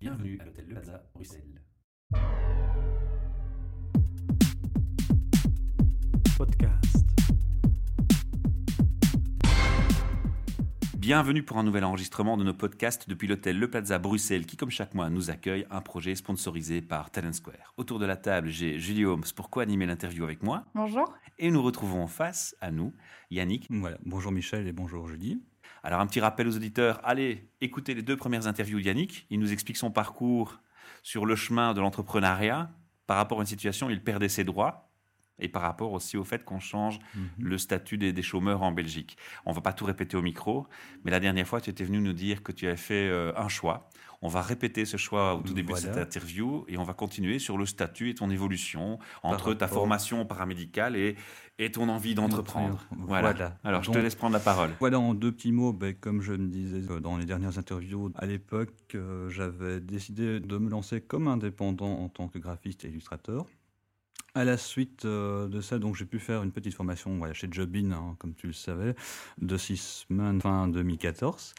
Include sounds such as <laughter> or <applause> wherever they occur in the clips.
Bienvenue à l'hôtel Le Plaza, Bruxelles. Podcast. Bienvenue pour un nouvel enregistrement de nos podcasts depuis l'hôtel Le Plaza Bruxelles qui, comme chaque mois, nous accueille un projet sponsorisé par Talent Square. Autour de la table, j'ai Julie Holmes pour co-animer l'interview avec moi. Bonjour. Et nous retrouvons en face, à nous, Yannick. Voilà. Bonjour Michel et bonjour Julie. Alors, un petit rappel aux auditeurs. Allez écouter les deux premières interviews de Yannick. Il nous explique son parcours sur le chemin de l'entrepreneuriat. Par rapport à une situation il perdait ses droits et par rapport aussi au fait qu'on change Mhm. le statut des, des chômeurs en Belgique. On va pas tout répéter au micro, mais la dernière fois, tu étais venu nous dire que tu avais fait euh, un choix. On va répéter ce choix au tout début de cette interview et on va continuer sur le statut et ton évolution entre ta formation paramédicale et, et ton envie d'entreprendre. Voilà. Voilà. Alors, je te laisse prendre la parole. Voilà, en deux petits mots, ben, comme je me disais euh, dans les dernières interviews, à l'époque, euh, j'avais décidé de me lancer comme indépendant en tant que graphiste et illustrateur. À la suite euh, de ça, donc j'ai pu faire une petite formation voilà, chez Jobin, hein, comme tu le savais, de six semaines fin 2014.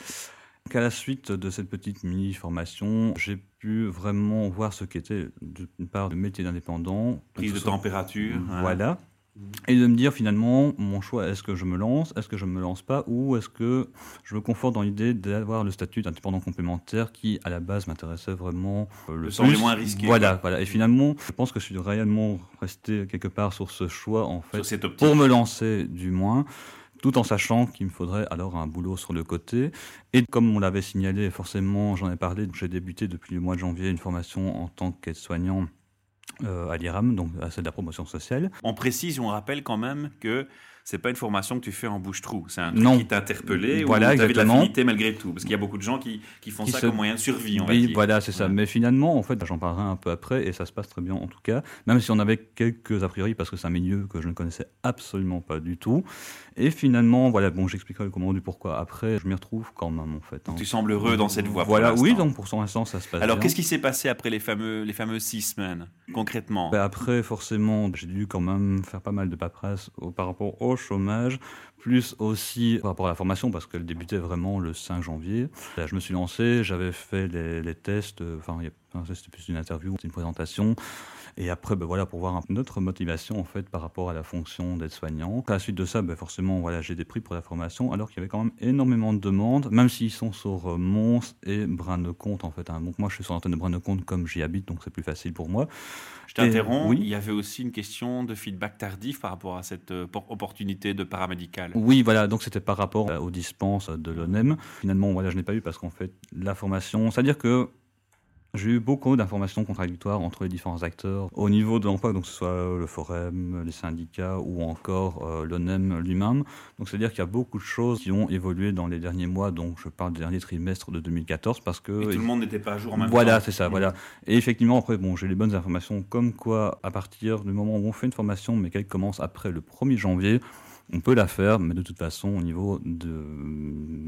Donc, à la suite de cette petite mini-formation, j'ai pu vraiment voir ce qu'était d'une part le métier d'indépendant. Prise de température. hein. Et de me dire finalement, mon choix, est-ce que je me lance, est-ce que je ne me lance pas, ou est-ce que je me conforte dans l'idée d'avoir le statut d'indépendant complémentaire qui, à la base, m'intéressait vraiment euh, le Le plus. moins risqué, Voilà, voilà. Et finalement, je pense que je suis réellement resté quelque part sur ce choix, en fait, cette pour me lancer du moins, tout en sachant qu'il me faudrait alors un boulot sur le côté. Et comme on l'avait signalé, forcément, j'en ai parlé, j'ai débuté depuis le mois de janvier une formation en tant qu'aide-soignant à l'IRAM, donc à celle de la promotion sociale. On précise, on rappelle quand même que c'est pas une formation que tu fais en bouche-trou. C'est un truc Non. qui t'a interpellé Voilà, ou tu de l'affinité malgré tout. Parce qu'il y a beaucoup de gens qui, qui font Qui ça se- comme moyen de survie, on Oui, voilà, c'est ça. Mais finalement, en fait, j'en parlerai un peu après et ça se passe très bien en tout cas, même si on avait quelques a priori parce que c'est un milieu que je ne connaissais absolument pas du tout. Et finalement, voilà, bon, j'expliquerai le comment du pourquoi après, je m'y retrouve quand même en fait. hein. Tu sembles heureux dans cette voie. pour Voilà, oui, donc pour l'instant, ça se passe Alors, qu'est-ce qui s'est passé après les fameux, les fameuses six semaines, concrètement? Ben après, forcément, j'ai dû quand même faire pas mal de paperasse par rapport au chômage, plus aussi par rapport à la formation, parce qu'elle débutait vraiment le 5 janvier. Là, je me suis lancé, j'avais fait les, les tests, euh, enfin, c'était plus une interview, c'était une présentation. Et après, ben voilà, pour voir notre motivation en fait par rapport à la fonction d'aide-soignant. À la suite de ça, ben forcément, voilà, j'ai des prix pour la formation, alors qu'il y avait quand même énormément de demandes, même s'ils sont sur euh, Mons et Brin-de-Comte en fait. hein. Donc moi, je suis sur l'antenne de Brin-de-Comte comme j'y habite, donc c'est plus facile pour moi. Je t'interromps. oui. Il y avait aussi une question de feedback tardif par rapport à cette euh, por- opportunité de paramédical. Oui, voilà, donc c'était par rapport euh, aux dispenses de l'ONEM. Finalement, voilà, je n'ai pas eu parce qu'en fait, la formation, c'est-à-dire que j'ai eu beaucoup d'informations contradictoires entre les différents acteurs au niveau de l'emploi, donc que ce soit le forum, les syndicats ou encore euh, l'ONEM lui-même. Donc c'est-à-dire qu'il y a beaucoup de choses qui ont évolué dans les derniers mois, donc je parle du dernier trimestre de 2014 parce que... Et tout le monde n'était pas à jour en même Voilà, c'est ça, voilà. Et effectivement, après, bon, j'ai les bonnes informations, comme quoi, à partir du moment où on fait une formation, mais qu'elle commence après le 1er janvier, on peut la faire, mais de toute façon, au niveau de,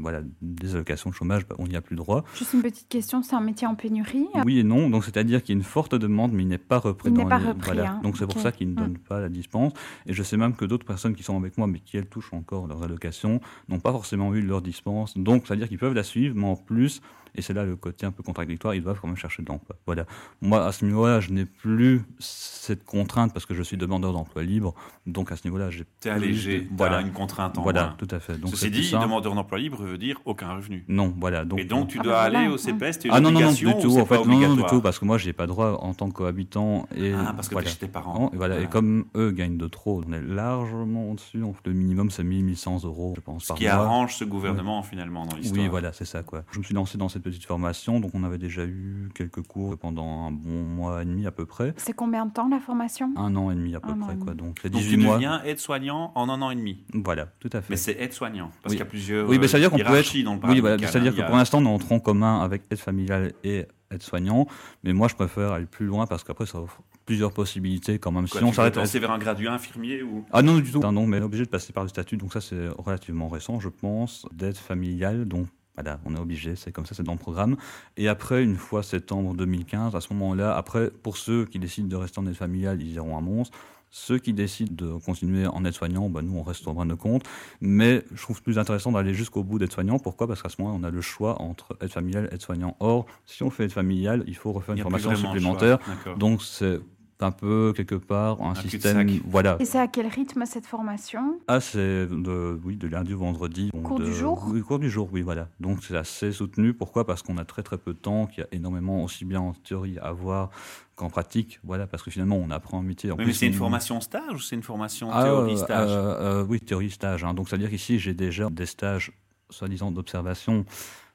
voilà, des allocations de chômage, bah, on n'y a plus droit. Juste une petite question, c'est un métier en pénurie Oui et non, donc c'est-à-dire qu'il y a une forte demande, mais il n'est pas repris Il dans n'est pas les- repris, voilà. hein. Donc c'est pour ça qu'ils ne Mm. donnent pas la dispense. Et je sais même que d'autres personnes qui sont avec moi, mais qui elles touchent encore leurs allocations, n'ont pas forcément eu leur dispense. Donc c'est-à-dire qu'ils peuvent la suivre, mais en plus, et c'est là le côté un peu contradictoire, ils doivent quand même chercher de l'emploi. Voilà. Moi, à ce niveau-là, je n'ai plus cette contrainte parce que je suis demandeur d'emploi libre. Donc à ce niveau-là, j'ai T'es plus allégé. de- Voilà. Une contrainte en Voilà, moins. tout à fait. Donc Ceci dit, ça. demandeur d'emploi libre veut dire aucun revenu. Non, voilà. Donc, et donc, tu Ah dois bah aller au. CPS, t'es une ah non, non, non, obligation du ou tout. c'est En fait, pas non, non, du tout, parce que moi, j'ai pas droit en tant qu'habitant. Et Ah, parce que voilà. t'es chez tes parents. Et, voilà. et Ah. comme eux gagnent de trop, on est largement au-dessus. Donc, Le minimum, c'est 1100 euros, je pense, Ce par qui mois. arrange ce gouvernement finalement dans l'histoire. Oui, voilà, c'est ça, quoi. Je me suis lancé dans cette petite formation, donc on avait déjà eu quelques cours pendant un bon mois et demi à peu près. C'est combien de temps la formation? Un an et demi à peu Un près, quoi. Donc, c'est Donc 18 tu mois. deviens aide-soignant en un an et demi. Voilà, tout à fait. Mais c'est aide-soignant, parce Oui. qu'il y a plusieurs Oui, mais ça veut dire qu'on peut être. dans le Oui, voilà, c'est-à-dire hein. que a- pour l'instant, on est en commun avec aide familiale et aide soignant, mais moi, je préfère aller plus loin parce qu'après, ça offre plusieurs possibilités quand même. Quoi, si on s'arrête passer vers un graduat infirmier ou Ah non, du tout. Non, mais on est obligé de passer par le statut, donc ça, c'est relativement récent, je pense, d'aide familiale, donc. Voilà, on est obligé, c'est comme ça, c'est dans le programme. Et après, une fois septembre 2015, à ce moment-là, après, pour ceux qui décident de rester en aide familiale, ils iront à Mons. Ceux qui décident de continuer en aide-soignant, bah, nous, on reste en bras de compte. Mais je trouve plus intéressant d'aller jusqu'au bout d'aide-soignant. Pourquoi? Parce qu'à ce moment, on a le choix entre aide familiale et aide-soignant. Or, si on fait aide familiale, il faut refaire une formation supplémentaire. Donc, c'est un peu quelque part un, système voilà. Et c'est à quel rythme cette formation? Ah c'est de oui de lundi au vendredi cours du jour? Oui cours du jour oui voilà. Donc c'est assez soutenu. Pourquoi? Parce qu'on a très très peu de temps qu'il y a énormément aussi bien en théorie à voir qu'en pratique voilà. Parce que finalement on apprend un métier. En mais c'est une formation stage ou c'est une formation ah, théorie stage? euh, euh, oui théorie stage hein. donc c'est à dire qu'ici j'ai déjà des stages soi-disant d'observation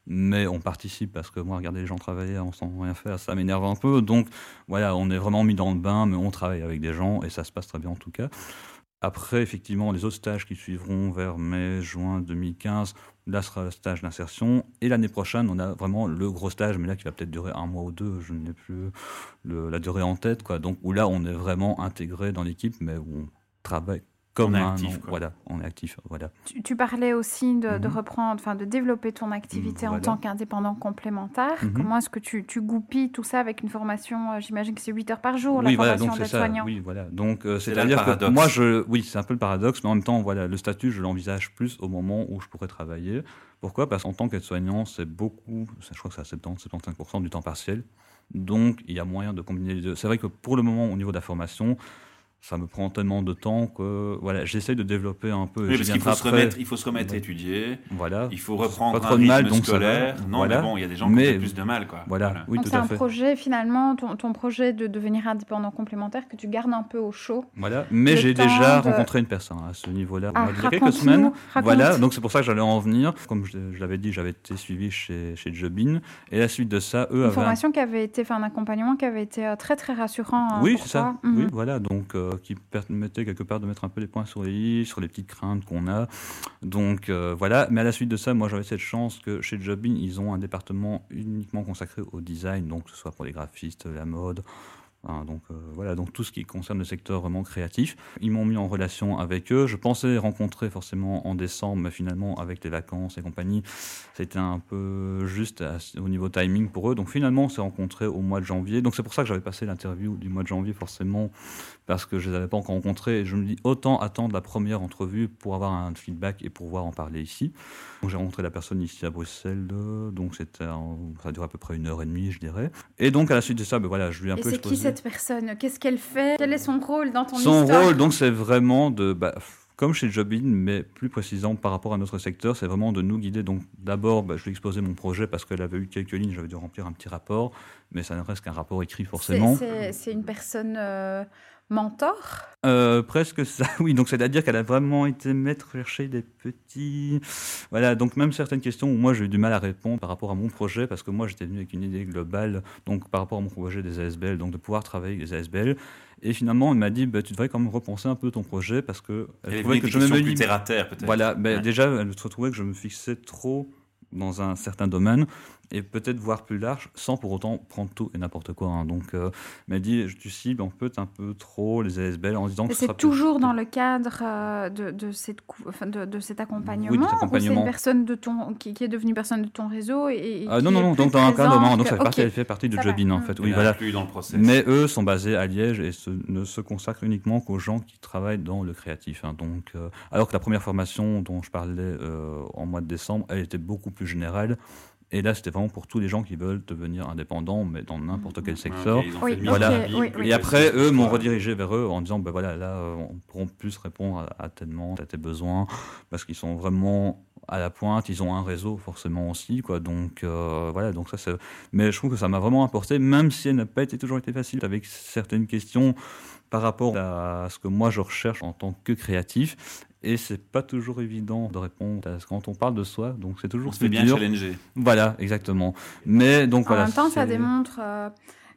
mais on participe parce que moi, regarder les gens travailler en sans rien faire, ça m'énerve un peu. Donc voilà, on est vraiment mis dans le bain, mais on travaille avec des gens et ça se passe très bien en tout cas. Après, effectivement, les autres stages qui suivront vers mai, juin 2015, là sera le stage d'insertion. Et l'année prochaine, on a vraiment le gros stage, mais là qui va peut-être durer un mois ou deux, je n'ai plus la durée en tête. Quoi. Donc où là, on est vraiment intégré dans l'équipe, mais où on travaille on est actif. voilà, on est actif. Voilà. Tu, parlais aussi de, mhm. reprendre, enfin de développer ton activité en tant qu'indépendant complémentaire. Mhm. Comment est-ce que tu, tu, goupilles tout ça avec une formation euh, J'imagine que c'est 8 heures par jour oui, la voilà, formation d'aide-soignant. Oui, voilà. Donc euh, c'est-à-dire que moi, je, oui, c'est un peu le paradoxe, mais en même temps, voilà, le statut, je l'envisage plus au moment où je pourrais travailler. Pourquoi? Parce qu'en tant qu'aide-soignant, c'est beaucoup, je crois que c'est à 70-75% du temps partiel. Donc, il y a moyen de combiner les deux. C'est vrai que pour le moment, au niveau de la formation, ça me prend tellement de temps que voilà, j'essaie de développer un peu. Oui, parce qu'il faut, se remettre, il faut se remettre à étudier. Voilà. Il faut reprendre pas un rythme mal, donc scolaire. Non, mais bon, il y a des gens qui ont plus de mal, quoi. Voilà. Oui, donc c'est un projet finalement, ton, ton, projet de devenir indépendant complémentaire que tu gardes un peu au chaud. Voilà. Mais j'ai déjà rencontré une personne à ce niveau-là. Ah, il y a quelques semaines. Voilà. Donc c'est pour ça que j'allais en venir. Comme je, l'avais dit, j'avais été suivi chez chez Jobin et à la suite de ça, eux une formation qui avait été, enfin un accompagnement qui avait été euh, très très rassurant. Hein, oui, c'est ça. Oui, mhm. voilà. Donc euh, qui permettait quelque part de mettre un peu les points sur les i, sur les petites craintes qu'on a. Donc euh, voilà, mais à la suite de ça, moi j'avais cette chance que chez Jobin, ils ont un département uniquement consacré au design, donc que ce soit pour les graphistes, la mode, Hein, donc euh, voilà, donc tout ce qui concerne le secteur vraiment créatif. Ils m'ont mis en relation avec eux. Je pensais rencontrer forcément en décembre, mais finalement avec les vacances et compagnie, c'était un peu juste au niveau timing pour eux. Donc finalement, on s'est rencontrés au mois de janvier. Donc c'est pour ça que j'avais passé l'interview du mois de janvier forcément, parce que je les avais pas encore rencontrés. Et je me dis autant attendre la première entrevue pour avoir un feedback et pouvoir en parler ici. Donc j'ai rencontré la personne ici à Bruxelles, donc c'était ça a duré à peu près une heure et demie, je dirais. Et donc à la suite de ça, ben voilà, je lui ai un peu exposé cette personne Qu'est-ce qu'elle fait? Quel est son rôle dans ton son histoire? Son rôle, donc, c'est vraiment de. Bah, comme chez Jobin, mais plus précisément par rapport à notre secteur, c'est vraiment de nous guider. Donc d'abord, bah, je lui ai exposé mon projet parce qu'elle avait eu quelques lignes, j'avais dû remplir un petit rapport, mais ça ne reste qu'un rapport écrit forcément. C'est une personne euh, mentor? Euh, Presque ça, <laughs> oui. Donc c'est-à-dire qu'elle a vraiment été mettre chercher des petits... Voilà, donc même certaines questions où moi j'ai eu du mal à répondre par rapport à mon projet, parce que moi j'étais venu avec une idée globale, donc par rapport à mon projet des ASBL, donc de pouvoir travailler avec les ASBL. Et finalement, elle m'a dit, bah, tu devrais quand même repenser un peu ton projet, parce que... Elle, trouvait que je me plus terre à terre, peut-être. Voilà, bah, déjà, elle trouvait que je me fixais trop dans un certain domaine et peut-être voir plus large sans pour autant prendre tout et n'importe quoi. Hein. Donc, euh, m'a dit, tu cibles en peut un peu trop les ASBL en disant que c'est toujours dans le cadre euh, de, de, cette, de, de, cet accompagnement, oui, c'est une personne de ton, qui, est devenue personne de ton réseau et, ah, Non, non, non, donc dans un cadre, donc ça fait, partie, elle fait partie de Jobin en fait. Oui, voilà. Dans le process. Mais eux sont basés à Liège et ne se consacrent uniquement qu'aux gens qui travaillent dans le créatif. Hein. Donc, euh, alors que la première formation dont je parlais en mois de décembre, elle était beaucoup plus générale. Et là, c'était vraiment pour tous les gens qui veulent devenir indépendants, mais dans n'importe quel secteur. voilà. et après, eux m'ont redirigé vers eux en disant, ben voilà, là, euh, on pourra plus répondre à, tes demandes, à tes besoins, parce qu'ils sont vraiment à la pointe, ils ont un réseau forcément aussi, quoi. Donc euh, voilà, donc ça c'est. Mais je trouve que ça m'a vraiment apporté, même si elle n'a pas été toujours été facile avec certaines questions par rapport à ce que moi je recherche en tant que créatif. Et c'est pas toujours évident de répondre à ce quand on parle de soi, donc c'est toujours. On se fait bien challenger. Voilà, exactement. Mais donc en même temps, ça démontre. Euh,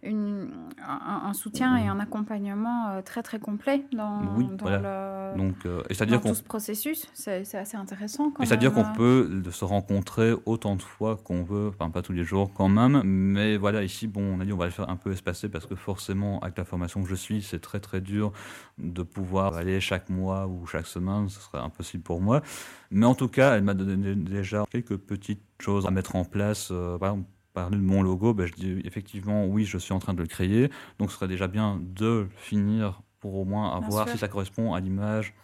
un, soutien et un accompagnement euh, très très complet dans, dans, le, Donc, euh, et -dire tout ce processus. C'est assez intéressant. et c'est-à-dire qu'on peut se rencontrer autant de fois qu'on veut, enfin pas tous les jours quand même, mais voilà, ici, bon, on a dit on va le faire un peu espacé parce que forcément, avec la formation que je suis, c'est très très dur de pouvoir aller chaque mois ou chaque semaine, ce serait impossible pour moi. Mais en tout cas, elle m'a donné déjà quelques petites choses à mettre en place. Euh, par exemple, parler de mon logo, ben, je dis effectivement oui, je suis en train de le créer, donc ce serait déjà bien de finir pour au moins avoir si ça correspond à l'image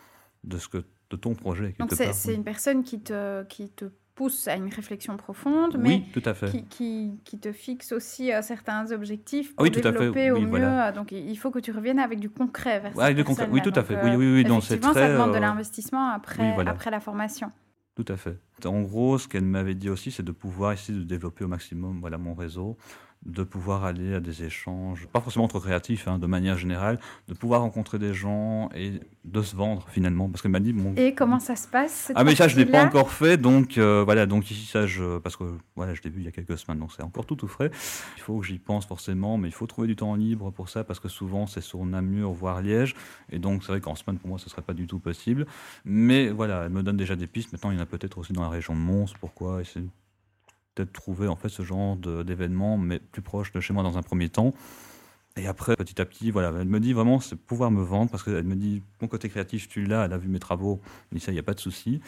de ce que de ton projet. Donc c'est une personne qui te, qui te pousse à une réflexion profonde, mais oui, tout à fait. Qui, qui, qui, te fixe aussi à certains objectifs pour oui, tout développer à fait. au mieux. Donc il faut que tu reviennes avec du concret vers ouais, concret. Oui, tout à fait. oui, oui, oui. Donc c'est très. Ça demande de l'investissement après, après la formation. Tout à fait. En gros, ce qu'elle m'avait dit aussi, c'est de pouvoir essayer de développer au maximum voilà, mon réseau, de pouvoir aller à des échanges, pas forcément trop créatifs, hein, de manière générale, de pouvoir rencontrer des gens et de se vendre finalement. Parce qu'elle m'a dit bon. Et comment ça se passe Ah mais ça je l'ai pas encore fait, donc euh, voilà, donc ici ça je, parce que voilà je l'ai vu il y a quelques semaines, donc c'est encore tout tout frais. Il faut que j'y pense forcément, mais il faut trouver du temps libre pour ça parce que souvent c'est sur Namur voire Liège, et donc c'est vrai qu'en semaine pour moi ce serait pas du tout possible. Mais voilà, elle me donne déjà des pistes. Maintenant il y en a peut-être aussi dans la région de Mons. Pourquoi peut trouver en fait ce genre d'événement, mais plus proche de chez moi dans un premier temps. Et après, petit à petit, voilà, elle me dit vraiment, c'est pouvoir me vendre, parce qu'elle me dit, mon côté créatif, tu l'as, elle a vu mes travaux, elle dit ça, il n'y a pas de souci.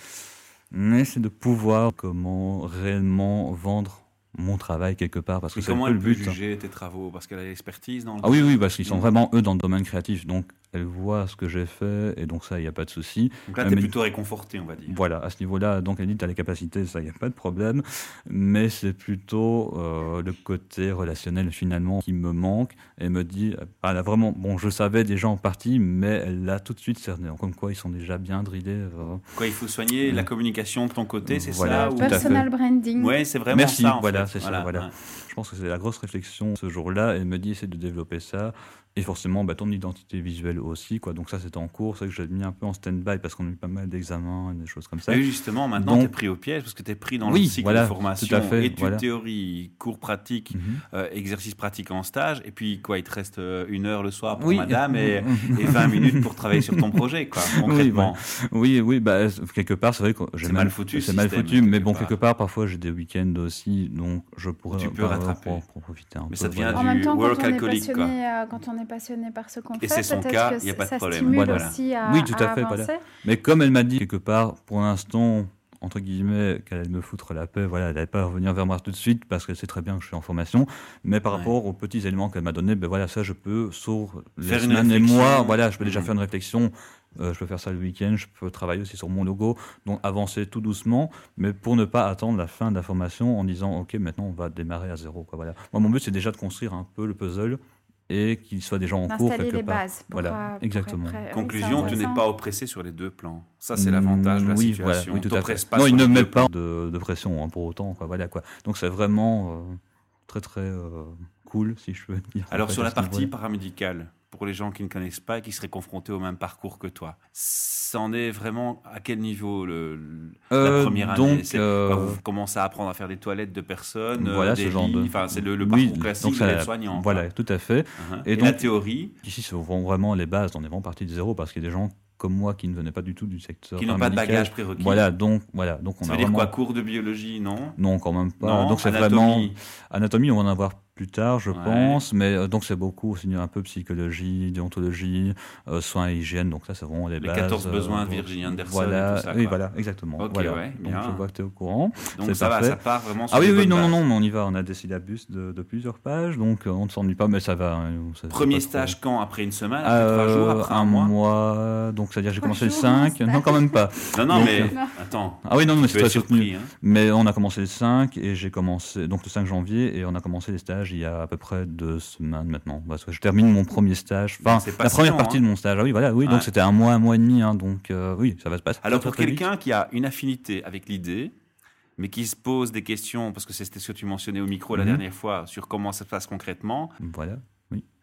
Mais c'est de pouvoir comment réellement vendre mon travail quelque part parce que c'est le but. juger tes travaux? Parce qu'elle a l'expertise dans le Ah oui oui parce qu'ils sont vraiment eux dans le domaine créatif donc elle voit ce que j'ai fait et donc ça il n'y a pas de souci. Donc là tu es plutôt réconforté on va dire. Voilà à ce niveau-là donc elle dit tu as les capacités ça il n'y a pas de problème mais c'est plutôt euh, le côté relationnel finalement qui me manque et me dit elle a vraiment bon je savais déjà en partie mais elle l'a tout de suite cerné comme quoi ils sont déjà bien drillés. Euh. Quoi il faut soigner la communication de ton côté c'est ça ou... Personal branding. Ouais c'est vraiment Merci, ça. voilà c'est ça voilà. Je pense que c'est la grosse réflexion ce jour-là. Elle me dit essaie de développer ça. Et forcément, bah, ton identité visuelle aussi. Quoi. Donc ça, c'était en cours. C'est que j'ai mis un peu en stand-by parce qu'on a eu pas mal d'examens et des choses comme ça. Et justement, maintenant, tu es pris au piège parce que tu es pris dans le cycle de formation, tout à fait, études, théorie, cours pratiques, mhm. euh, exercices pratiques en stage. Et puis, quoi, il te reste euh, une heure le soir pour madame et, <laughs> et, 20 minutes pour travailler sur ton projet, quoi, concrètement. Oui, oui, bah, quelque part, c'est vrai que j'ai mal foutu. C'est mal foutu, mais bon, quelque part, parfois, j'ai des week-ends aussi, donc je pourrais tu peux rattraper. Pour, profiter un mais peu. ça devient du work alcoolique, quoi. Euh, quand on est passionné par ce qu'on fait. Et c'est son cas, il n'y a pas de problème. Aussi à, oui, tout à, fait. Mais comme elle m'a dit quelque part, pour l'instant, entre guillemets, qu'elle allait me foutre la paix, voilà, elle n'allait pas revenir vers moi tout de suite parce qu'elle sait très bien que je suis en formation. Mais par rapport aux petits éléments qu'elle m'a donnés, ben voilà, ça je peux, sur les semaines et mois, voilà, je peux déjà mmh. faire une réflexion. Euh, je peux faire ça le week-end, je peux travailler aussi sur mon logo, donc avancer tout doucement, mais pour ne pas attendre la fin de la formation en disant ok maintenant on va démarrer à zéro. Quoi, voilà. Moi mon but c'est déjà de construire un peu le puzzle et qu'il soit déjà en cours quelque les part. bases. voilà, exactement. Conclusion, tu n'es pas oppressé sur les deux plans. Ça, c'est l'avantage de la oui, situation. oui, tout à fait. non, il ne met pas de, pression hein, pour autant. Quoi, voilà, quoi. Donc c'est vraiment euh, très très euh, cool, si je veux dire. Alors sur la partie paramédicale, pour les gens qui ne connaissent pas et qui seraient confrontés au même parcours que toi. C'en est vraiment à quel niveau le, la euh, première année? Donc, euh, Vous commencez à apprendre à faire des toilettes de personnes, voilà, des ce genre de... enfin, c'est le, le parcours classique de l'aide-soignant. Voilà, tout à fait. Uh-huh. Et, donc, la théorie? Ici, ce sont vraiment les bases. On est vraiment parti de zéro parce qu'il y a des gens comme moi qui ne venaient pas du tout du secteur qui n'ont pas de bagage prérequis. Voilà, donc voilà, donc on Ça a veut vraiment... dire quoi? Cours de biologie, non? Non, quand même pas. donc c'est vraiment anatomie, on va en avoir plus tard, je pense. Mais euh, donc c'est beaucoup aussi un peu psychologie, déontologie, euh, soins et hygiène. Donc ça, c'est vraiment les, les bases. 14 besoins de Virginie Anderson. Voilà, tout ça, oui, voilà, exactement. Ok, voilà. ouais, donc je vois que tu es au courant. Donc ça va, ça part vraiment sur Ah oui, oui, non, non, non, mais on y va. On a des syllabus de, de plusieurs pages, donc euh, on ne s'ennuie pas, mais ça va. Hein, Premier stage quand? Après une semaine Après trois jours Après un, mois, Donc c'est-à-dire j'ai commencé le 5. Non, quand même pas. <laughs> Non, non, mais attends. Ah oui, non, mais c'est très soutenu. Hein. Mais on a commencé le 5 et j'ai commencé donc le 5 janvier et on a commencé les stages il y a à peu près deux semaines maintenant. Parce que je termine mon premier stage, enfin la première partie hein. de mon stage. Ah oui, voilà, oui. Donc c'était un mois, un mois et demi. Hein, donc euh, oui, ça va se passer. Alors pour quelqu'un qui a une affinité avec l'idée, mais qui se pose des questions, parce que c'était ce que tu mentionnais au micro la mhm. dernière fois, sur comment ça se passe concrètement. Voilà.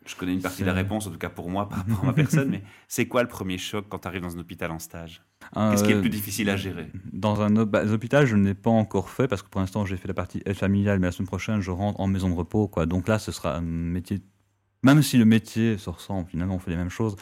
Je connais une partie de la réponse, en tout cas pour moi, par rapport à ma <laughs> personne, mais c'est quoi le premier choc quand tu arrives dans un hôpital en stage? Qu'est-ce qui est le plus difficile à gérer? Dans un bah, hôpital, je ne l'ai pas encore fait parce que pour l'instant, j'ai fait la partie aide familiale, mais la semaine prochaine, je rentre en maison de repos. Quoi. Donc là, ce sera un métier, même si le métier se ressemble, finalement, on fait les mêmes choses,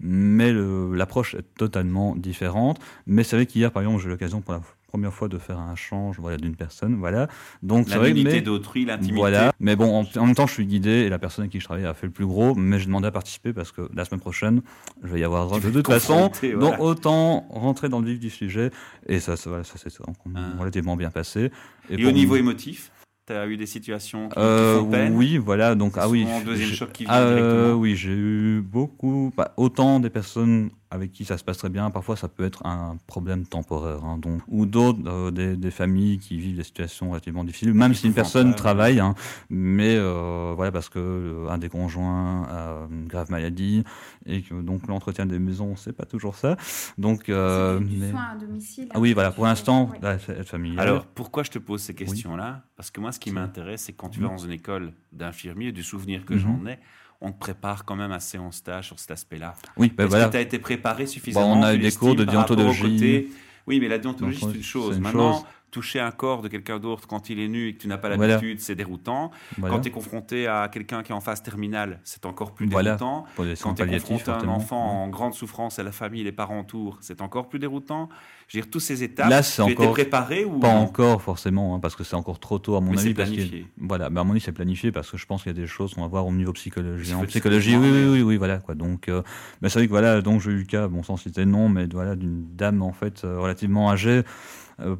mais l'approche est totalement différente. Mais c'est vrai qu'hier, par exemple, j'ai eu l'occasion pour la première fois de faire un change voilà, d'une personne. Voilà. Donc, la dignité d'autrui, l'intimité. Voilà. Mais bon, en, même temps, je suis guidé et la personne avec qui je travaille a fait le plus gros, mais j'ai demandé à participer parce que la semaine prochaine, je vais y avoir de toute façon. Donc, autant rentrer dans le vif du sujet. Et ça, ça, ça, s'est ah. relativement bien passé. Et, au niveau émotif Tu as eu des situations qui, euh, font peine Oui, voilà. Donc, ah oui. deuxième choc qui vient euh, Oui, j'ai eu beaucoup. Bah, autant des personnes avec qui ça se passe très bien. Parfois, ça peut être un problème temporaire. Hein, donc, ou d'autres, euh, des, des, familles qui vivent des situations relativement difficiles, même si une personne travaille, hein, mais euh, voilà, parce que euh, un des conjoints a une grave maladie et que donc l'entretien des maisons, c'est pas toujours ça. Donc, euh, mais... soin à domicile. Ah oui, voilà. Pour l'instant, la famille. Alors, pourquoi je te pose ces questions-là? Parce que moi, ce qui m'intéresse, c'est quand tu vas dans une école d'infirmier, du souvenir que mhm. j'en ai on te prépare quand même assez en stage sur cet aspect-là. Oui, ben Est-ce que tu as été préparé suffisamment On a eu des cours de déontologie. Oui, mais la déontologie, c'est une chose. Maintenant, toucher un corps de quelqu'un d'autre quand il est nu et que tu n'as pas l'habitude, c'est déroutant. Quand tu es confronté à quelqu'un qui est en phase terminale, c'est encore plus déroutant. Quand tu es confronté à un enfant en grande souffrance et la famille, les parents autour, c'est encore plus déroutant. Je veux dire, toutes ces étapes, Là, tu encore... préparé ou Pas encore, forcément, hein, parce que c'est encore trop tôt, à mon mais avis. c'est planifié. Voilà, mais à mon avis, c'est planifié parce que je pense qu'il y a des choses qu'on va voir au niveau psychologie. En psychologie, oui, oui, oui, oui, voilà, quoi. Donc, euh, c'est vrai que voilà, donc j'ai eu le cas, bon, sans citer non, mais voilà, d'une dame, en fait, euh, relativement âgée,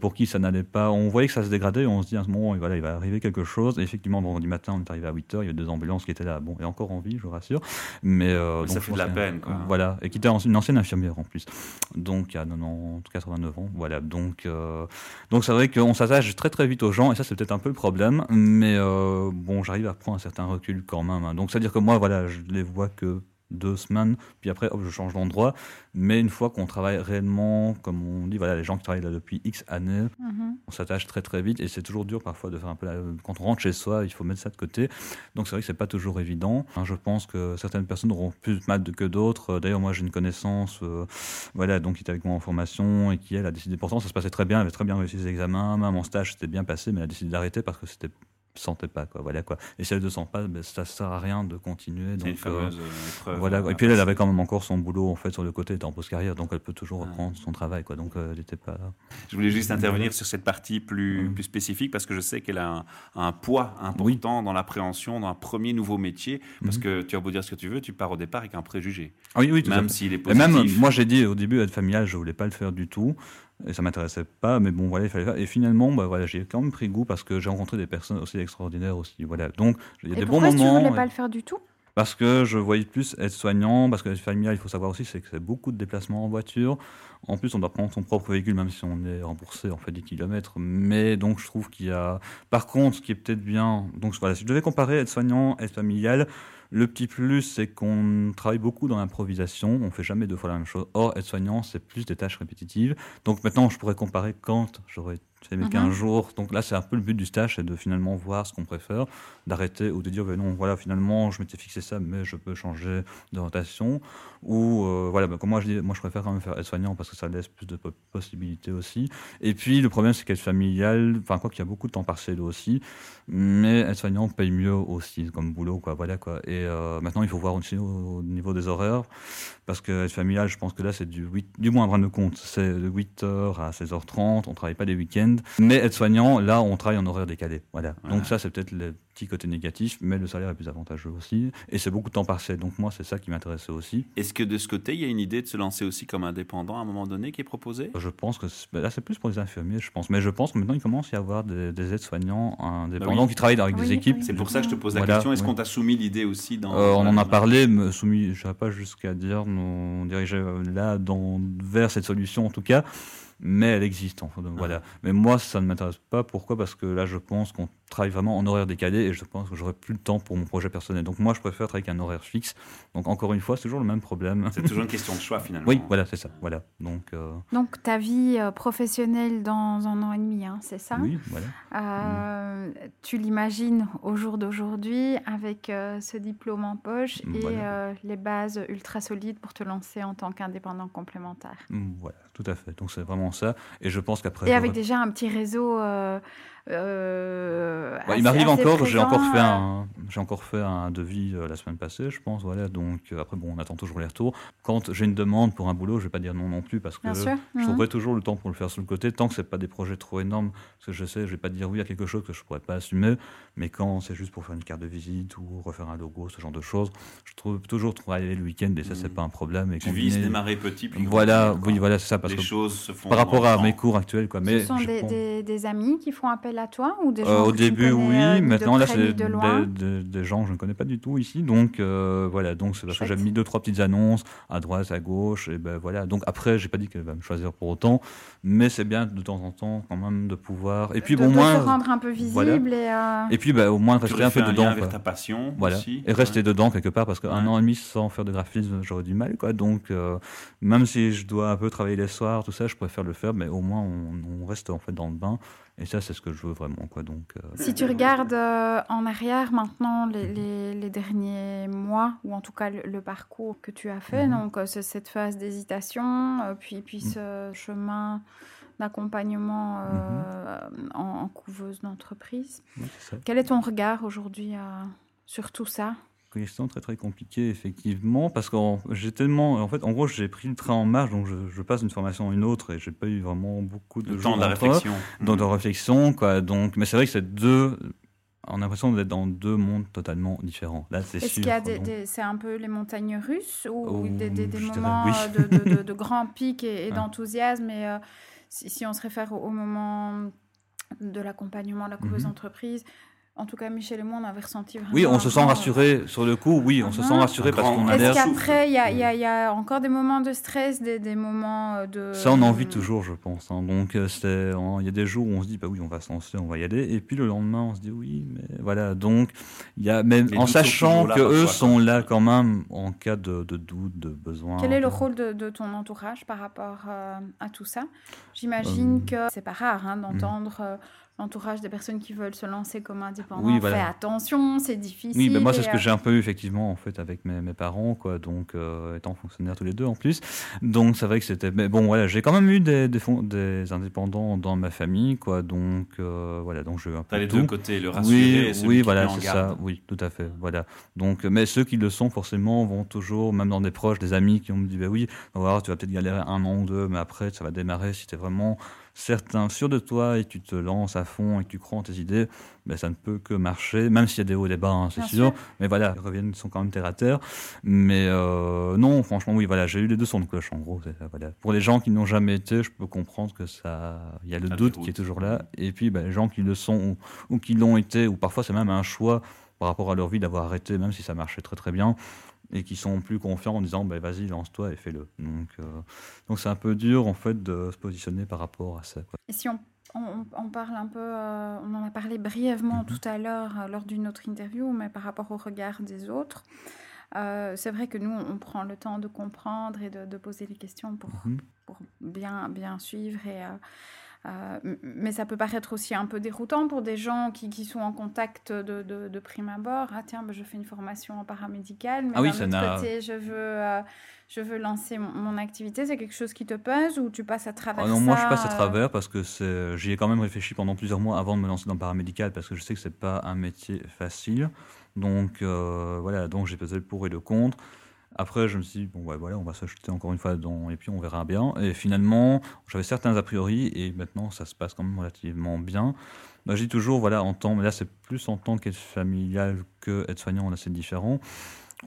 pour qui ça n'allait pas. On voyait que ça se dégradait, on se dit à ce moment, voilà, il va arriver quelque chose. Et effectivement, vendredi matin, on est arrivé à 8h, il y avait deux ambulances qui étaient là, bon, et encore en vie, je vous rassure. Mais, euh, ça fait de la peine, quoi. Voilà, et qui était une ancienne infirmière en plus. Donc, il y a 90, 89 ans, voilà. Donc, euh, donc c'est vrai qu'on s'attache très très vite aux gens, et ça, c'est peut-être un peu le problème. Mais bon, j'arrive à prendre un certain recul quand même. Hein. Donc, c'est-à-dire que moi, voilà, je les vois que deux semaines, puis après, hop, je change d'endroit. Mais une fois qu'on travaille réellement, comme on dit, voilà, les gens qui travaillent là depuis X années, mhm. on s'attache très très vite et c'est toujours dur parfois de faire un peu quand on rentre chez soi, il faut mettre ça de côté. Donc c'est vrai que c'est pas toujours évident. Hein, je pense que certaines personnes auront plus de mal que d'autres. D'ailleurs, moi j'ai une connaissance, euh, voilà, donc qui était avec moi en formation et qui elle a décidé. Pourtant, ça se passait très bien, elle avait très bien réussi ses examens, même en stage c'était bien passé, mais elle a décidé d'arrêter parce que c'était sentait pas quoi. Voilà quoi. Et si elle ne sent pas ben, ça sert à rien de continuer donc euh, euh, voilà et puis elle, avait quand même encore son boulot en fait sur le côté était en post carrière donc elle peut toujours reprendre son travail quoi. Donc euh, elle n'était pas je voulais juste intervenir sur cette partie plus, plus spécifique parce que je sais qu'elle a un, poids important dans l'appréhension d'un premier nouveau métier parce mhm. que tu as beau dire ce que tu veux tu pars au départ avec un préjugé. Ah oui oui même s'il est positif et même moi j'ai dit au début être familial je voulais pas le faire du tout et ça m'intéressait pas, mais bon, voilà, il fallait faire. Et finalement, bah, voilà, j'ai quand même pris goût parce que j'ai rencontré des personnes aussi extraordinaires aussi. Voilà. Donc, il y a des bons moments. Pourquoi tu voulais pas le faire du tout? Parce que je voyais plus être soignant, parce que familial, il faut savoir aussi, c'est que c'est beaucoup de déplacements en voiture. En plus, on doit prendre son propre véhicule, même si on est remboursé, en fait, des kilomètres. Mais donc, je trouve qu'il y a. Par contre, ce qui est peut-être bien. Donc, voilà, si je devais comparer être soignant, être familial, le petit plus, c'est qu'on travaille beaucoup dans l'improvisation, on fait jamais deux fois la même chose. Or, être soignant, c'est plus des tâches répétitives. Donc maintenant, je pourrais comparer quand j'aurais fait mes 15 mhm. jours. Donc là, c'est un peu le but du stage, c'est de finalement voir ce qu'on préfère, d'arrêter ou de dire, ben non, voilà, finalement, je m'étais fixé ça, mais je peux changer d'orientation. Ou, euh, voilà, ben, comme moi, je dis, moi, je préfère quand même faire être soignant parce que ça laisse plus de possibilités aussi. Et puis, le problème, c'est qu'être familial, enfin, quoi qu'il y a beaucoup de temps partiel aussi, mais être soignant paye mieux aussi comme boulot, quoi, voilà, quoi. Et euh, maintenant, il faut voir aussi au, niveau des horaires, parce que être familial, je pense que là, c'est du, 8, du moins à prendre de compte, c'est de 8h à 16h30, on travaille pas les week-ends, mais être soignant, là, on travaille en horaire décalé, voilà. Donc ça, c'est peut-être le petit côté négatif, mais le salaire est plus avantageux aussi, et c'est beaucoup de temps partiel, donc moi, c'est ça qui m'intéressait aussi. Est-ce que de ce côté, il y a une idée de se lancer aussi comme indépendant à un moment donné qui est proposée? Je pense que ben là, c'est plus pour les infirmiers, je pense, mais je pense que maintenant, il commence à y avoir des, aides-soignants indépendants bah qui travaillent avec des équipes. C'est pour ça que je te pose la question, est-ce qu'on t'a soumis l'idée aussi dans... Euh, on en a parlé, me soumis, je ne pas jusqu'à dire, nous dirigeait là dans, vers cette solution en tout cas mais elle existe. En fait. voilà. Mais moi, ça ne m'intéresse pas. Pourquoi? Parce que là, je pense qu'on travaille vraiment en horaire décalé et je pense que j'aurai plus le temps pour mon projet personnel. Donc moi, je préfère travailler avec un horaire fixe. Donc encore une fois, c'est toujours le même problème. C'est toujours une question de choix finalement. Oui, voilà, c'est ça. Voilà. Donc, euh, Donc ta vie euh, professionnelle dans un an et demi, hein, c'est ça? Oui, voilà. Euh, tu l'imagines au jour d'aujourd'hui avec ce diplôme en poche et les bases ultra solides pour te lancer en tant qu'indépendant complémentaire? Voilà, tout à fait. Donc c'est vraiment ça. Et je pense qu'après... Et avec déjà un petit réseau... Euh, il m'arrive encore, j'ai encore fait un, j'ai encore fait un devis la semaine passée, je pense. Voilà, donc après, bon, on attend toujours les retours. Quand j'ai une demande pour un boulot, je vais pas dire non non plus parce que je trouverai toujours le temps pour le faire sur le côté, tant que c'est pas des projets trop énormes. Parce que je sais, je vais pas dire oui à quelque chose que je pourrais pas assumer, mais quand c'est juste pour faire une carte de visite ou refaire un logo, ce genre de choses, je trouve toujours travailler le week-end et ça, c'est mhm. pas un problème. Et tu vises démarrer petit, puis voilà, oui, voilà, c'est ça. Parce les choses se font par rapport à mes cours actuels, quoi. Mais Ce sont des, des, amis qui font appel à toi ou des gens euh, Au début, oui. Euh, maintenant, là, c'est des, gens que je ne connais pas du tout ici. Donc, euh, voilà. Donc, c'est parce que j'ai mis deux, trois petites annonces à droite, à gauche. Et ben voilà. Donc, après, j'ai pas dit qu'elle va me choisir pour autant. Mais c'est bien de temps en temps, quand même, de pouvoir. Et puis, de, bon, de moins. se rendre un peu visible. Et, et puis, ben, au moins, rester un peu dedans. Avec ta passion. Voilà. Et rester dedans quelque part. Parce qu'un an et demi sans faire de graphisme, j'aurais du mal, quoi. Donc, même si je dois un peu travailler les soirs, tout ça, je préfère le faire. Mais au moins, on, on reste en fait dans le bain. Et ça, c'est ce que je veux vraiment. Quoi. Donc, euh, Si tu regardes euh, en arrière maintenant les, les, derniers mois, ou en tout cas le, parcours que tu as fait, mhm. donc euh, cette phase d'hésitation, puis, puis mhm. ce chemin d'accompagnement mhm. en, couveuse d'entreprise. Quel est ton regard aujourd'hui sur tout ça? Question très très compliquée effectivement parce que j'ai tellement en fait en gros j'ai pris le train en marche donc je, passe d'une formation à une autre et j'ai pas eu vraiment beaucoup de le temps de la réflexion. dans de réflexion quoi. Donc mais c'est vrai que c'est deux on a l'impression d'être dans deux mondes totalement différents. Là, c'est Est-ce qu'il y a des, c'est un peu les montagnes russes ou des, des, moments de, de, <laughs> grands pics et, d'enthousiasme Et euh, si, on se réfère au, moment de l'accompagnement de la couveuse mm entreprise, en tout cas, Michel et moi, on avait ressenti Oui, on se sent rassuré sur le coup. Oui, on se sent rassuré parce qu'on a l'air. Est-ce qu'après, il y, a encore des moments de stress, des, moments euh, de. Ça, on en vit toujours, je pense. Hein. Donc, euh, il y a des jours où on se dit, bah oui, on va se lancer, on va y aller. Et puis le lendemain, on se dit, oui, mais voilà. Donc, il y a même en sachant que eux sont là quand même en cas de, doute, de besoin. Quel est le rôle de, ton entourage par rapport euh, à tout ça? J'imagine que c'est pas rare hein, d'entendre l'entourage des personnes qui veulent se lancer comme indépendants. Oui, Fais attention, c'est difficile. Oui, ben moi, c'est ce que j'ai un peu eu effectivement en fait avec mes, mes parents, quoi. Donc, euh, étant fonctionnaires tous les deux en plus. Donc, c'est vrai que c'était. Mais bon, voilà, j'ai quand même eu des, des, des, indépendants dans ma famille, quoi. Donc, euh, voilà, donc je. T'as les deux côtés, le rassurer. Oui, oui, voilà, c'est ça. Oui, tout à fait. Voilà. Donc, mais ceux qui le sont forcément vont toujours, même dans des proches, des amis qui ont dit, ben oui, on va voir, tu vas peut-être galérer un an ou deux, mais après, ça va démarrer si t'es vraiment certain, sûr de toi et tu te lances à fond et que tu crois en tes idées, ben, ça ne peut que marcher, même s'il y a des hauts et des bas, hein, c'est sûr. Mais voilà, ils reviennent, sont quand même terre à terre. Mais euh, non, franchement, oui, voilà, j'ai eu les deux sons de cloche, en gros. Voilà. Pour les gens qui n'ont jamais été, je peux comprendre que ça, il y a le doute qui est toujours là. Et puis, ben, les gens qui le sont ou qui l'ont été, ou parfois c'est même un choix par rapport à leur vie d'avoir arrêté, même si ça marchait très très bien et qui sont plus confiants en disant bah, vas-y lance-toi et fais-le donc euh, donc c'est un peu dur en fait de se positionner par rapport à ça et si on, on, parle un peu euh, on en a parlé brièvement mhm. tout à l'heure euh, lors d'une autre interview mais par rapport au regard des autres c'est vrai que nous on prend le temps de comprendre et de, poser les questions pour, mhm. pour bien bien suivre et euh, mais ça peut paraître aussi un peu déroutant pour des gens qui, qui sont en contact de, de, prime abord. Ah tiens, bah, je fais une formation en paramédical, mais ah oui, d'un côté, je veux, euh, je veux lancer mon, activité. C'est quelque chose qui te pèse ou tu passes à travers ah non, ça Moi, je passe à euh? travers parce que j'y ai quand même réfléchi pendant plusieurs mois avant de me lancer dans le paramédical parce que je sais que c'est pas un métier facile. Donc voilà, donc j'ai pesé le pour et le contre. Après, je me suis dit, bon, voilà, on va s'acheter encore une fois dans, et puis on verra bien. Et finalement, j'avais certains a priori, et maintenant, ça se passe quand même relativement bien. Bah, je dis toujours, voilà, en temps, mais là, c'est plus en tant qu'aide familial que aide-soignant, là, c'est différent.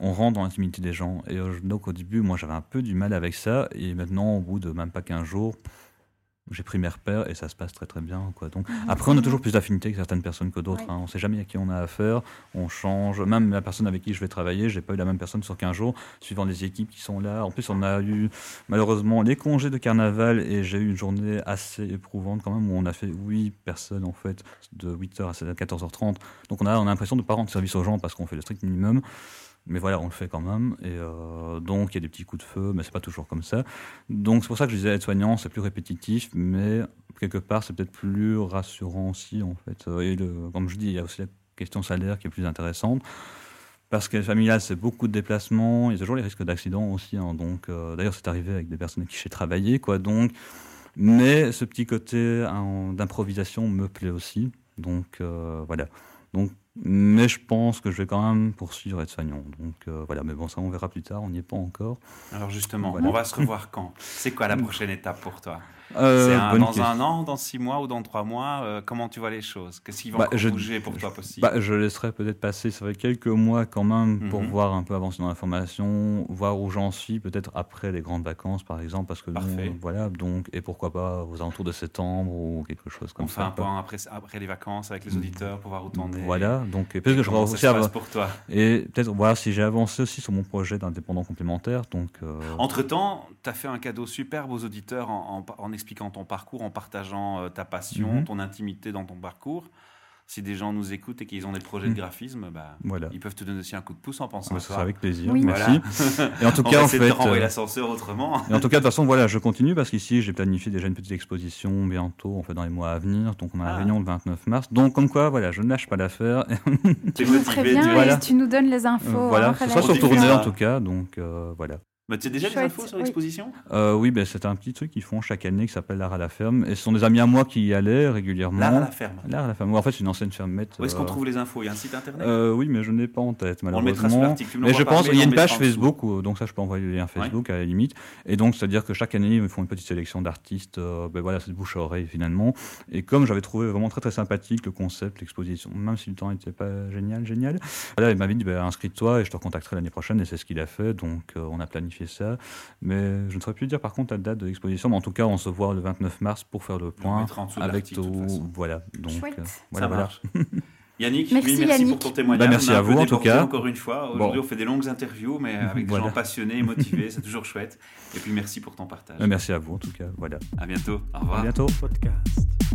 On rentre dans l'intimité des gens. Et euh, donc, au début, moi, j'avais un peu du mal avec ça. Et maintenant, au bout de même pas 15 jours, j'ai pris mes repères et ça se passe très très bien. Quoi. Donc, mhm. après, on a toujours plus d'affinité que certaines personnes que d'autres. Hein. On ne sait jamais à qui on a affaire. On change. Même la personne avec qui je vais travailler, je n'ai pas eu la même personne sur 15 jours, suivant les équipes qui sont là. En plus, on a eu malheureusement les congés de carnaval et j'ai eu une journée assez éprouvante quand même où on a fait 8 personnes en fait, de 8h à 14h30. Donc, on a, on a l'impression de ne pas rendre service aux gens parce qu'on fait le strict minimum. Mais voilà, on le fait quand même. Et euh, donc, il y a des petits coups de feu, mais c'est pas toujours comme ça. Donc, c'est pour ça que je disais être soignant, c'est plus répétitif, mais quelque part, c'est peut-être plus rassurant aussi, en fait. Et le, comme je dis, il y a aussi la question salaire qui est plus intéressante. Parce que familial, c'est beaucoup de déplacements, il y a toujours les risques d'accident aussi. Hein. donc, euh, d'ailleurs, c'est arrivé avec des personnes qui j'ai travaillé, quoi. Donc, mais ce petit côté hein, d'improvisation me plaît aussi. Donc, euh, voilà. Donc, Mais je pense que je vais quand même poursuivre aide-soignant. Donc euh, voilà, mais bon, ça on verra plus tard, on n'y est pas encore. Alors justement, on va se revoir quand? C'est quoi la <laughs> prochaine étape pour toi? Euh, un- dans question. un an, dans six mois ou dans trois mois euh, Comment tu vois les choses? Qu'est-ce qui va Bah, je- bouger pour toi possible? Bah, je laisserai peut-être passer, ça fait quelques mois quand même, pour Mhm. voir un peu avancer dans la formation, voir où j'en suis, peut-être après les grandes vacances par exemple, parce que voilà, donc, et pourquoi pas aux alentours de septembre ou quelque chose comme On fait ça. un point après, après les vacances avec les auditeurs pour voir où t'en es. Voilà, donc, peut-être que je ça aussi avoir- pour toi? et peut-être voir si j'ai avancé aussi sur mon projet d'indépendant complémentaire, donc, euh, Entre-temps, tu as fait un cadeau superbe aux auditeurs en, en- en expliquant ton parcours, en partageant euh, ta passion, Mhm. ton intimité dans ton parcours. Si des gens nous écoutent et qu'ils ont des projets de Mhm. graphisme, bah, voilà. ils peuvent te donner aussi un coup de pouce en pensant Ah bah, toi. sera avec plaisir, Oui. merci. Et en tout <laughs> On cas, en de fait, te renvoyer euh, l'ascenseur autrement. Et en tout cas, de toute façon, voilà, je continue parce qu'ici, j'ai planifié déjà une petite exposition bientôt, en fait, dans les mois à venir. Donc, on a Ah. la réunion le 29 mars. Donc, comme quoi, voilà, je ne lâche pas l'affaire. <laughs> Tu nous préviens tu- et Voilà. tu nous donnes les infos. Voilà, hein, ce sera sur tournée en tout cas. Donc, euh, voilà. Mais tu as déjà des infos sur oui. l'exposition? Euh, oui, ben, c'est un petit truc qu'ils font chaque année qui s'appelle l'art à la ferme. Et ce sont des amis à moi qui y allaient régulièrement. L'art à la ferme. L'art à la ferme. En fait, c'est une ancienne fermette. Où est-ce qu'on euh, trouve les infos? Il y a un site internet? Euh, Oui, mais je n'ai pas en tête, On le mettra sur malheureusement. Mais je pense qu'il y a une page. Facebook, où- donc ça je peux envoyer le lien Facebook à la limite. Et donc c'est-à-dire que chaque année ils font une petite sélection d'artistes, euh, ben voilà, c'est de bouche à oreille finalement. Et comme j'avais trouvé vraiment très très sympathique le concept, l'exposition, même si le temps n'était pas génial, génial, voilà, il m'avait dit ben, inscris-toi et je te recontacterai l'année prochaine et c'est ce qu'il a fait. Donc euh, on a planifié ça. Mais je ne saurais plus dire par contre la date de l'exposition, mais en tout cas on se voit le 29 mars pour faire le point avec tout. Voilà. Donc Chouette. euh, Ça voilà, voilà. marche. <laughs> Yannick, Merci, merci Yannick. pour ton témoignage. Bah, merci On a un à peu vous, en tout cas. encore une fois. Aujourd'hui, Bon. on fait des longues interviews, mais <laughs> avec des Voilà. gens passionnés et motivés. C'est toujours chouette. Et puis, merci pour ton partage. Euh, Merci à vous en tout cas. Voilà. À bientôt. Au À revoir. bientôt. podcast.